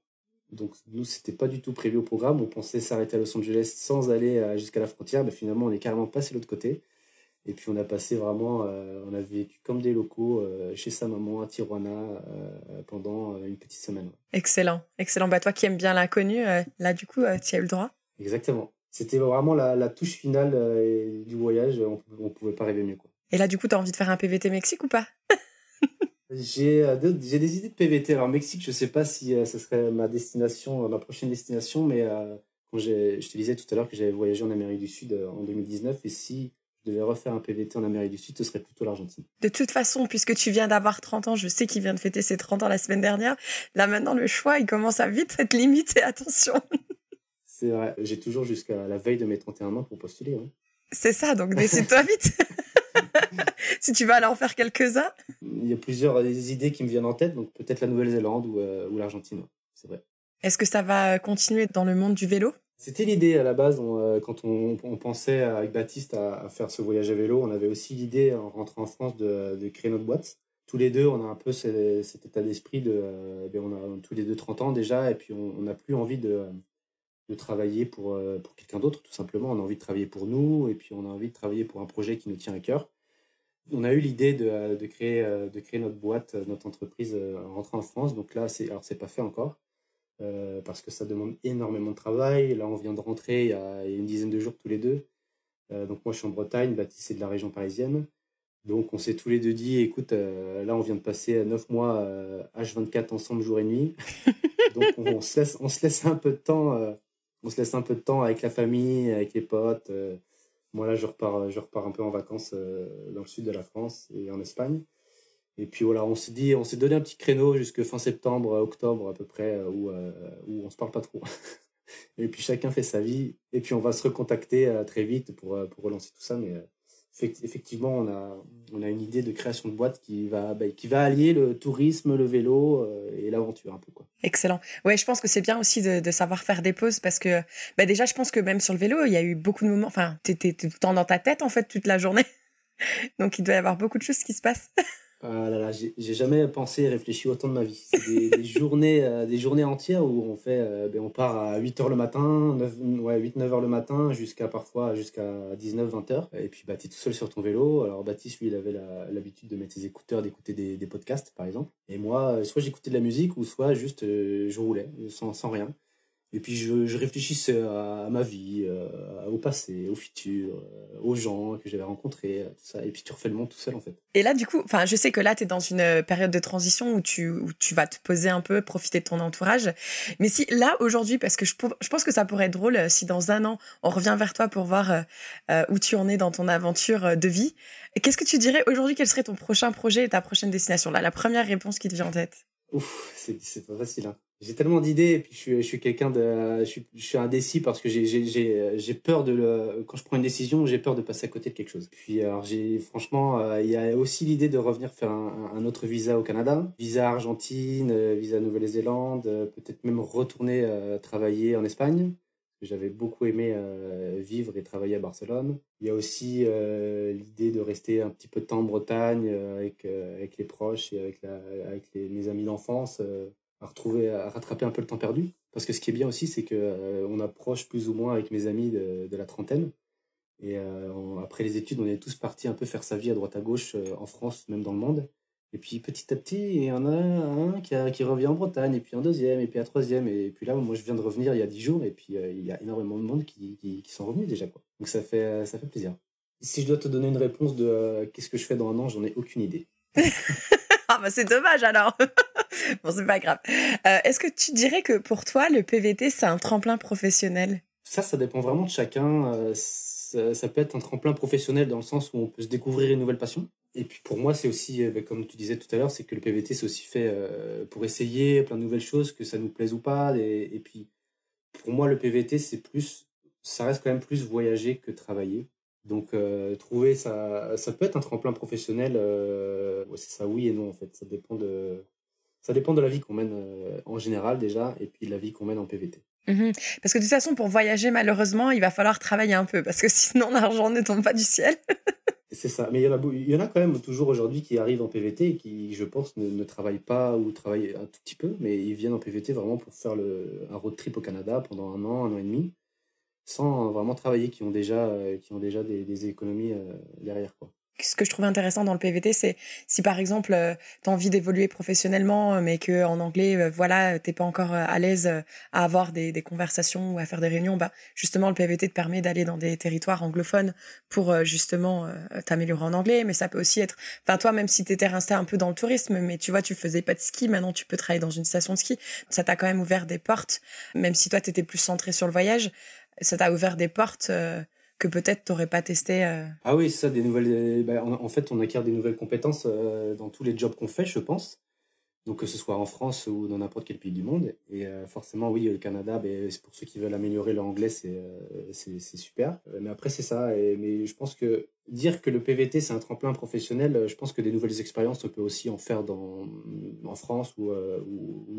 Donc nous, c'était pas du tout prévu au programme. On pensait s'arrêter à Los Angeles sans aller jusqu'à la frontière, mais finalement, on est carrément passé de l'autre côté. Et puis on a passé vraiment, on a vécu comme des locaux chez sa maman à Tijuana pendant une petite semaine. Excellent, excellent. Bah toi qui aimes bien l'inconnu, là du coup, tu as eu le droit. Exactement c'était vraiment la, touche finale euh, du voyage. On, ne pouvait pas rêver mieux. Quoi. Et là, du coup, tu as envie de faire un PVT Mexique ou pas? J'ai euh, j'ai des idées de PVT. Alors, Mexique, je sais pas si euh, ce serait ma destination, ma prochaine destination, mais quand je te disais tout à l'heure que j'avais voyagé en Amérique du Sud en 2019, et si je devais refaire un PVT en Amérique du Sud, ce serait plutôt l'Argentine. De toute façon, puisque tu viens d'avoir 30 ans, je sais qu'il vient de fêter ses 30 ans la semaine dernière. Là, maintenant, le choix, il commence à vite être limité. Attention. C'est vrai, j'ai toujours jusqu'à la veille de mes 31 ans pour postuler. Hein. C'est ça, donc décide-toi vite. si tu vas aller en faire quelques-uns. Il y a plusieurs idées qui me viennent en tête, donc peut-être la Nouvelle-Zélande ou, euh, ou l'Argentine, c'est vrai. Est-ce que ça va continuer dans le monde du vélo? C'était l'idée à la base, euh, quand on, pensait avec Baptiste à, faire ce voyage à vélo, on avait aussi l'idée en rentrant en France de, créer notre boîte. Tous les deux, on a un peu cet, état d'esprit de, euh, ben, on a tous les deux 30 ans déjà, et puis on n'a plus envie de, de travailler pour, euh, pour quelqu'un d'autre, tout simplement. On a envie de travailler pour nous et puis on a envie de travailler pour un projet qui nous tient à cœur. On a eu l'idée de, euh, de, créer, euh, de créer notre boîte, notre entreprise en rentrant en France. Donc là, c'est, alors c'est pas fait encore parce que ça demande énormément de travail. Là, on vient de rentrer il y a, une dizaine de jours tous les deux. donc moi, je suis en Bretagne, Baptiste est de la région parisienne. Donc on s'est tous les deux dit, écoute, là, on vient de passer neuf mois H24 ensemble jour et nuit. donc on, se laisse, on se laisse un peu de temps on se laisse un peu de temps avec la famille, avec les potes. Euh. moi, là, je repars, un peu en vacances euh, dans le sud de la France et en Espagne. Et puis voilà, on s'est dit, on s'est donné un petit créneau jusque fin septembre, octobre à peu près, où, euh, où on se parle pas trop. et puis chacun fait sa vie. Et puis on va se recontacter très vite pour, relancer tout ça. Effectivement, on a, on a une idée de création de boîte qui va, bah, qui va allier le tourisme, le vélo euh, et l'aventure un peu. Quoi. Excellent. Ouais, je pense que c'est bien aussi de, de, savoir faire des pauses parce que bah, déjà, je pense que même sur le vélo, il y a eu beaucoup de moments. Enfin, tu étais tout le temps dans ta tête en fait toute la journée. Donc, il doit y avoir beaucoup de choses qui se passent. Ah là là, j'ai jamais pensé et réfléchi autant de ma vie. C'est des, journées, euh, des journées entières où on fait, euh, ben on part à 8 h le matin, 9, ouais, 8, 9 h le matin, jusqu'à parfois jusqu'à 19, 20 h Et puis, bah, tu es tout seul sur ton vélo. Alors, Baptiste, lui, il avait l'habitude de mettre ses écouteurs, d'écouter des, des, podcasts, par exemple. Et moi, soit j'écoutais de la musique, ou soit juste, euh, je roulais, sans, sans rien. Et puis je, je réfléchissais à, ma vie, euh, au passé, au futur, euh, aux gens que j'avais rencontrés, tout ça. Et puis tu refais le monde tout seul en fait. Et là du coup, enfin je sais que là tu es dans une période de transition où tu, où tu vas te poser un peu, profiter de ton entourage. Mais si là aujourd'hui, parce que je, je pense que ça pourrait être drôle si dans un an on revient vers toi pour voir où tu en es dans ton aventure de vie. Qu'est-ce que tu dirais aujourd'hui? Quel serait ton prochain projet et ta prochaine destination? Là, la première réponse qui te vient en tête. Ouf, c'est pas facile. Hein. J'ai tellement d'idées et puis je suis, je suis quelqu'un de, je suis, indécis parce que j'ai peur de le, quand je prends une décision, j'ai peur de passer à côté de quelque chose. Puis alors j'ai, franchement, euh, il y a aussi l'idée de revenir faire un, autre visa au Canada, visa Argentine, euh, visa Nouvelle-Zélande, euh, peut-être même retourner travailler en Espagne. J'avais beaucoup aimé vivre et travailler à Barcelone. Il y a aussi l'idée de rester un petit peu de temps en Bretagne avec, avec les proches et avec, la, avec les, mes amis d'enfance, à retrouver, à rattraper un peu le temps perdu. Parce que ce qui est bien aussi, c'est que on approche plus ou moins avec mes amis de, de la trentaine. Et après les études, on est tous partis un peu faire sa vie à droite à gauche en France, même dans le monde. Et puis petit à petit, il y en a un qui, qui, revient en Bretagne, et puis un deuxième, et puis un troisième. Et puis là, moi, je viens de revenir il y a dix jours, et puis euh, il y a énormément de monde qui, qui, sont revenus déjà. Quoi. Donc ça fait, euh, ça fait plaisir. Si je dois te donner une réponse de euh, qu'est-ce que je fais dans un an, j'en ai aucune idée. ah bah c'est dommage alors. bon, c'est pas grave. Est-ce que tu dirais que pour toi, le PVT, c'est un tremplin professionnel? Ça, ça dépend vraiment de chacun. Ça, ça, peut être un tremplin professionnel dans le sens où on peut se découvrir une nouvelle passion. Et puis pour moi, c'est aussi, euh, bah, comme tu disais tout à l'heure, c'est que le PVT, c'est aussi fait euh, pour essayer plein de nouvelles choses, que ça nous plaise ou pas. Et, puis pour moi, le PVT, c'est plus, ça reste quand même plus voyager que travailler. Donc euh, trouver ça, ça peut être un tremplin professionnel. c'est ça, oui et non en fait. Ça dépend de, ça dépend de la vie qu'on mène en général déjà, et puis de la vie qu'on mène en PVT. Mmh parce que de toute façon, pour voyager, malheureusement, il va falloir travailler un peu, parce que sinon l'argent ne tombe pas du ciel. C'est ça. Mais il y, en a, il y en a quand même toujours aujourd'hui qui arrivent en PVT et qui, je pense, ne, travaillent pas ou travaillent un tout petit peu, mais ils viennent en PVT vraiment pour faire le, un road trip au Canada pendant un an, un an et demi, sans vraiment travailler, qui ont déjà, qui ont déjà des, des économies euh, derrière. Quoi ce que je trouve intéressant dans le PVT, c'est si par exemple euh, tu as envie d'évoluer professionnellement, euh, mais que en anglais, euh, voilà, t'es pas encore à l'aise à avoir des, des, conversations ou à faire des réunions, bah justement le PVT te permet d'aller dans des territoires anglophones pour justement t'améliorer en anglais. Mais ça peut aussi être, enfin toi même si t'étais resté un peu dans le tourisme, mais tu vois tu faisais pas de ski, maintenant tu peux travailler dans une station de ski. Ça t'a quand même ouvert des portes, même si toi t'étais plus centré sur le voyage, ça t'a ouvert des portes que peut-être tu n'aurais pas testé euh. Ah oui, ça, des nouvelles. Bah, en, fait, on acquiert des nouvelles compétences euh, dans tous les jobs qu'on fait, je pense. Donc, que ce soit en France ou dans n'importe quel pays du monde. Et euh, forcément, oui, le Canada, ben, pour ceux qui veulent améliorer leur anglais, c'est super. mais après, c'est ça. Mais je pense que dire que le PVT c'est un tremplin professionnel, euh, je pense que des nouvelles expériences on peut aussi en faire dans en France ou, euh,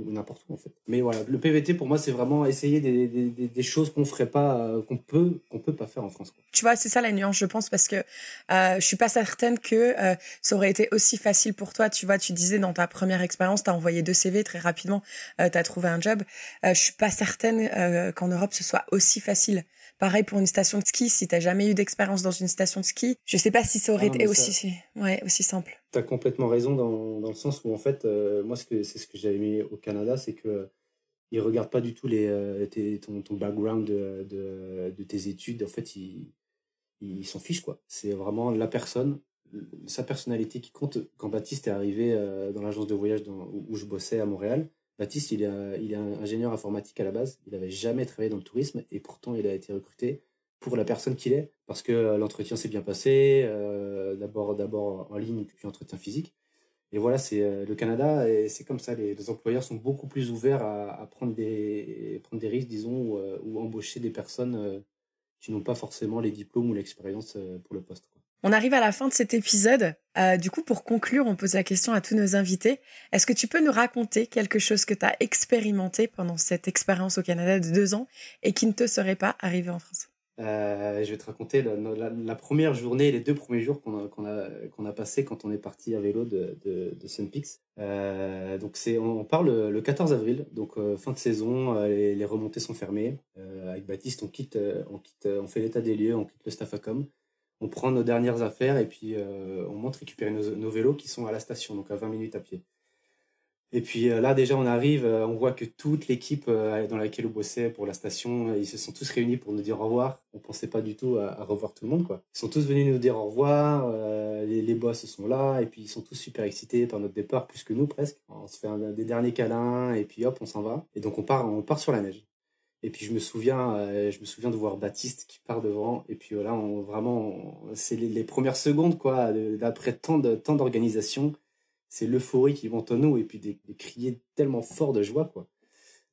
n'importe où en fait. Mais voilà, le PVT pour moi c'est vraiment essayer des, choses qu'on ferait pas, euh, qu'on peut qu'on peut pas faire en France. Tu vois, c'est ça la nuance, je pense, parce que euh, je suis pas certaine que ça aurait été aussi facile pour toi. Tu vois, tu disais dans ta première expérience, tu as envoyé deux CV très rapidement, tu as trouvé un job. je suis pas certaine qu'en Europe ce soit aussi facile. Pareil pour une station de ski, si t'as jamais eu d'expérience dans une station de ski, je sais pas si ça aurait ah été aussi, ouais, aussi simple. T'as complètement raison dans, dans, le sens où en fait, euh, moi ce que c'est ce que j'ai aimé au Canada, c'est que ils regardent pas du tout les euh, ton, ton, background de, de, de, tes études. En fait, ils s'en fichent quoi. C'est vraiment la personne, sa personnalité qui compte. Quand Baptiste est arrivé euh, dans l'agence de voyage dans, où je bossais à Montréal, Baptiste, il est, ingénieur informatique à la base. Il n'avait jamais travaillé dans le tourisme et pourtant il a été recruté pour la personne qu'il est parce que euh, l'entretien s'est bien passé, euh, d'abord en ligne puis entretien physique. Et voilà, c'est euh, le Canada et c'est comme ça. Les, employeurs sont beaucoup plus ouverts à, prendre des prendre des risques, disons, ou, embaucher des personnes qui n'ont pas forcément les diplômes ou l'expérience pour le poste. On arrive à la fin de cet épisode. Euh, du coup, pour conclure, on pose la question à tous nos invités. Est-ce que tu peux nous raconter quelque chose que tu as expérimenté pendant cette expérience au Canada de deux ans et qui ne te serait pas arrivé en France? Euh, je vais te raconter la, première journée, les deux premiers jours qu'on a, qu'on passé quand on est parti à vélo de, de, de Sun Peaks. Euh, donc c'est, on part le, 14 avril, donc fin de saison, les, les, remontées sont fermées. avec Baptiste, on quitte, on quitte, on fait l'état des lieux, on quitte le Staffacom on prend nos dernières affaires et puis euh, on monte récupérer nos, vélos qui sont à la station, donc à 20 minutes à pied. Et puis là, déjà, on arrive, on voit que toute l'équipe dans laquelle on bossait pour la station, ils se sont tous réunis pour nous dire au revoir. On pensait pas du tout à, revoir tout le monde, quoi. Ils sont tous venus nous dire au revoir. les, les, boss sont là, et puis ils sont tous super excités par notre départ, plus que nous presque. On se fait des derniers câlins, et puis hop, on s'en va. Et donc on part, on part sur la neige. Et puis je me souviens, euh, je me souviens de voir Baptiste qui part devant. Et puis voilà, vraiment, c'est les, premières secondes quoi, d'après tant de tant d'organisation, c'est l'euphorie qui monte en nous et puis des, crier tellement fort de joie quoi.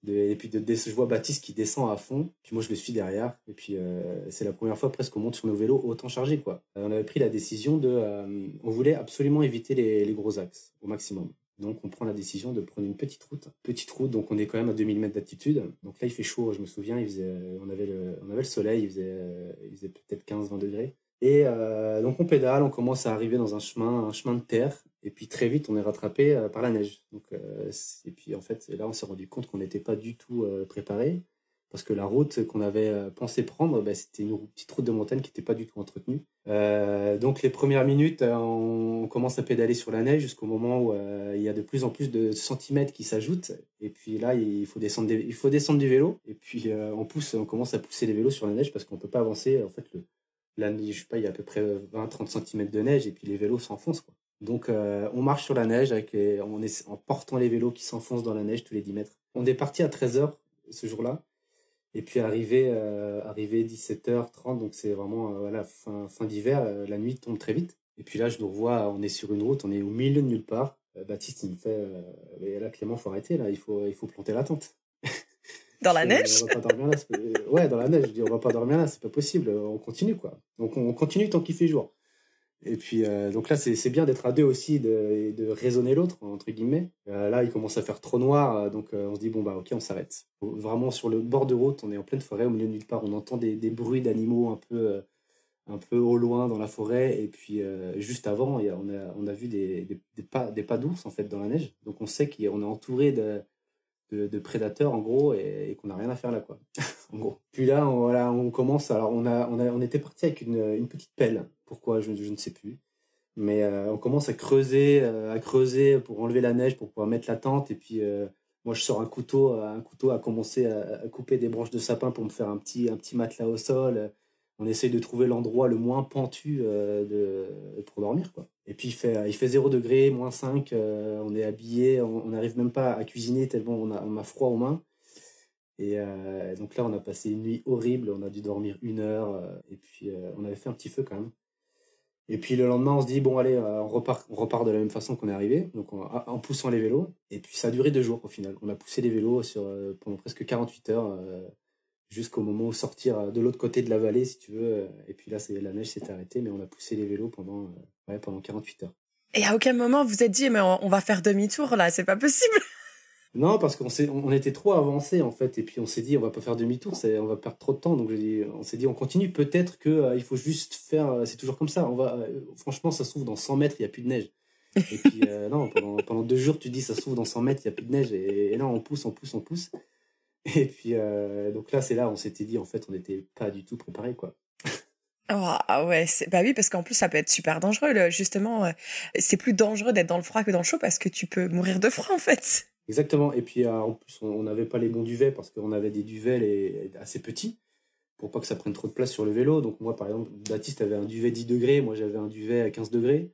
et puis de, je vois Baptiste qui descend à fond, puis moi je le suis derrière. Et puis euh, c'est la première fois presque qu'on monte sur nos vélos autant chargés quoi. Euh, on avait pris la décision de, on voulait absolument éviter les gros axes au maximum. Donc on prend la décision de prendre une petite route. Petite route, donc on est quand même à 2000 mètres d'altitude. Donc là il fait chaud, je me souviens, faisait, on, avait le, soleil, il faisait, il faisait peut-être 15-20 degrés. Et euh, donc on pédale, on commence à arriver dans un chemin, un chemin de terre, et puis très vite on est rattrapé euh, par la neige. Euh, et puis en fait là on s'est rendu compte qu'on n'était pas du tout préparé parce que la route qu'on avait euh, pensé prendre, bah, c'était une petite route de montagne qui n'était pas du tout entretenue. Euh, donc les premières minutes, euh, on commence à pédaler sur la neige jusqu'au moment où il y a de plus en plus de centimètres qui s'ajoutent. Et puis là, il faut descendre, du vélo. Et puis on pousse, on commence à pousser les vélos sur la neige parce qu'on peut pas avancer. En fait, le, je sais pas, il y a à peu près 20-30 cm de neige et puis les vélos s'enfoncent. Donc on marche sur la neige est, en portant les vélos qui s'enfoncent dans la neige tous les 10 mètres. On est parti à 13h ce jour-là. Et puis arrivé, euh, arrivé 17h30, donc c'est vraiment euh, voilà, fin, fin d'hiver, euh, la nuit tombe très vite. Et puis là, je nous revois, on est sur une route, on est au milieu de nulle part. Baptiste, il me fait, mais là, Clément, faut arrêter, là, il faut, il faut planter la tente. Dans la neige Ouais, dans la neige. Je dis, on va pas dormir là, c'est pas possible, on continue, quoi. Donc on continue tant qu'il fait jour. Et puis, euh, donc là, c'est bien d'être à deux aussi, de, de raisonner l'autre, entre guillemets. Euh, là, il commence à faire trop noir, euh, donc on se dit, bon, bah, ok, on s'arrête. Vraiment, sur le bord de route, on est en pleine forêt, au milieu de nulle part, on entend des, des bruits d'animaux un peu, un peu au loin dans la forêt. Et puis, juste avant, on, a, on a vu des, des, des pas, des pas d'ours, en fait, dans la neige. Donc, on sait qu'on est entouré de, de, prédateurs, en gros, et, qu'on n'a rien à faire là, quoi. en gros. Puis là, on, voilà, on commence. Alors, on, a, on, a, on était parti avec une, une petite pelle pourquoi, je, ne sais plus. Mais euh, on commence à creuser, euh, à creuser pour enlever la neige, pour pouvoir mettre la tente. Et puis, euh, moi, je sors un couteau, un couteau à commencer à, couper des branches de sapin pour me faire un petit, un petit matelas au sol. On essaye de trouver l'endroit le moins pentu de, pour dormir. Quoi. Et puis, il fait, il fait 0 degré, moins 5. on est habillé, on n'arrive même pas à cuisiner tellement on a, froid aux mains. Et donc là, on a passé une nuit horrible. On a dû dormir une heure. et puis, on avait fait un petit feu quand même. Et puis le lendemain, on se dit, bon, allez, euh, on repart, de la même façon qu'on est arrivé, donc en poussant les vélos. Et puis ça a duré deux jours au final. On a poussé les vélos euh, pendant presque 48 heures, euh, jusqu'au moment où sortir de l'autre côté de la vallée, si tu veux. Et puis là, la neige s'est arrêtée, mais on a poussé les vélos pendant, ouais, pendant 48 heures. Et à aucun moment vous êtes dit, mais on va faire demi-tour là, c'est pas possible non, parce qu'on on était trop avancé en fait, et puis on s'est dit on va pas faire demi-tour, on va perdre trop de temps, donc on s'est dit on continue. Peut-être que euh, il faut juste faire, euh, c'est toujours comme ça. On va, euh, franchement, ça se trouve dans 100 mètres, il y a plus de neige. Et puis non, pendant, deux jours, tu dis ça se trouve dans 100 mètres, il y a plus de neige, et, là on pousse, on pousse, on pousse. Et puis donc là, c'est là on s'était dit en fait on n'était pas du tout préparé quoi. Ah ouais, bah oui, parce qu'en plus ça peut être super dangereux. Justement, c'est plus dangereux d'être dans le froid que dans le chaud parce que tu peux mourir de froid en fait. Exactement. Et puis, euh, en plus, on n'avait pas les bons duvets parce qu'on avait des duvets assez petits pour pas que ça prenne trop de place sur le vélo. Donc, moi, par exemple, Baptiste avait un duvet 10 degrés, moi j'avais un duvet à 15 degrés.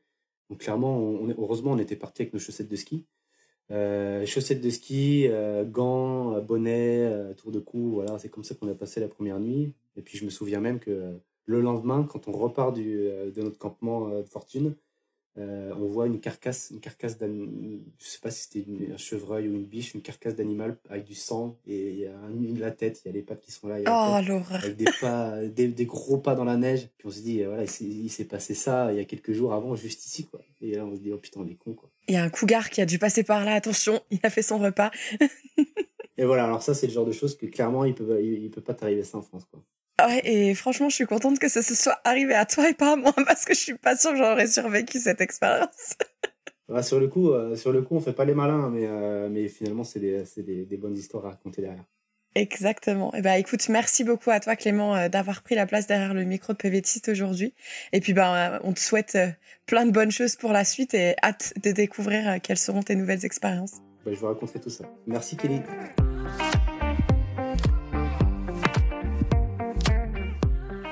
Donc, clairement, on, heureusement, on était parti avec nos chaussettes de ski. Euh, chaussettes de ski, euh, gants, bonnet, tour de cou, voilà, c'est comme ça qu'on a passé la première nuit. Et puis, je me souviens même que le lendemain, quand on repart de notre campement de fortune, euh, on voit une carcasse, une carcasse je sais pas si c'était un chevreuil ou une biche, une carcasse d'animal avec du sang et il y a la tête, il y a les pattes qui sont là, oh, avec des pas, des, gros pas dans la neige. Puis on se dit voilà, il s'est passé ça il y a quelques jours avant, juste ici quoi. Et là on se dit oh putain on est con quoi. Il y a un cougar qui a dû passer par là, attention, il a fait son repas. et voilà, alors ça c'est le genre de choses que clairement il peut, il peut pas t'arriver ça en France quoi. Ouais, et franchement, je suis contente que ça se soit arrivé à toi et pas à moi parce que je suis pas sûre que j'aurais survécu cette expérience. sur le coup, euh, sur le coup, on fait pas les malins, mais, euh, mais finalement, c'est des, des, des, bonnes histoires à raconter derrière. Exactement. Et eh ben, écoute, merci beaucoup à toi, Clément, euh, d'avoir pris la place derrière le micro de PVTiste aujourd'hui. Et puis, ben, on te souhaite plein de bonnes choses pour la suite et hâte de découvrir quelles seront tes nouvelles expériences. je vous raconterai tout ça. Merci Kelly.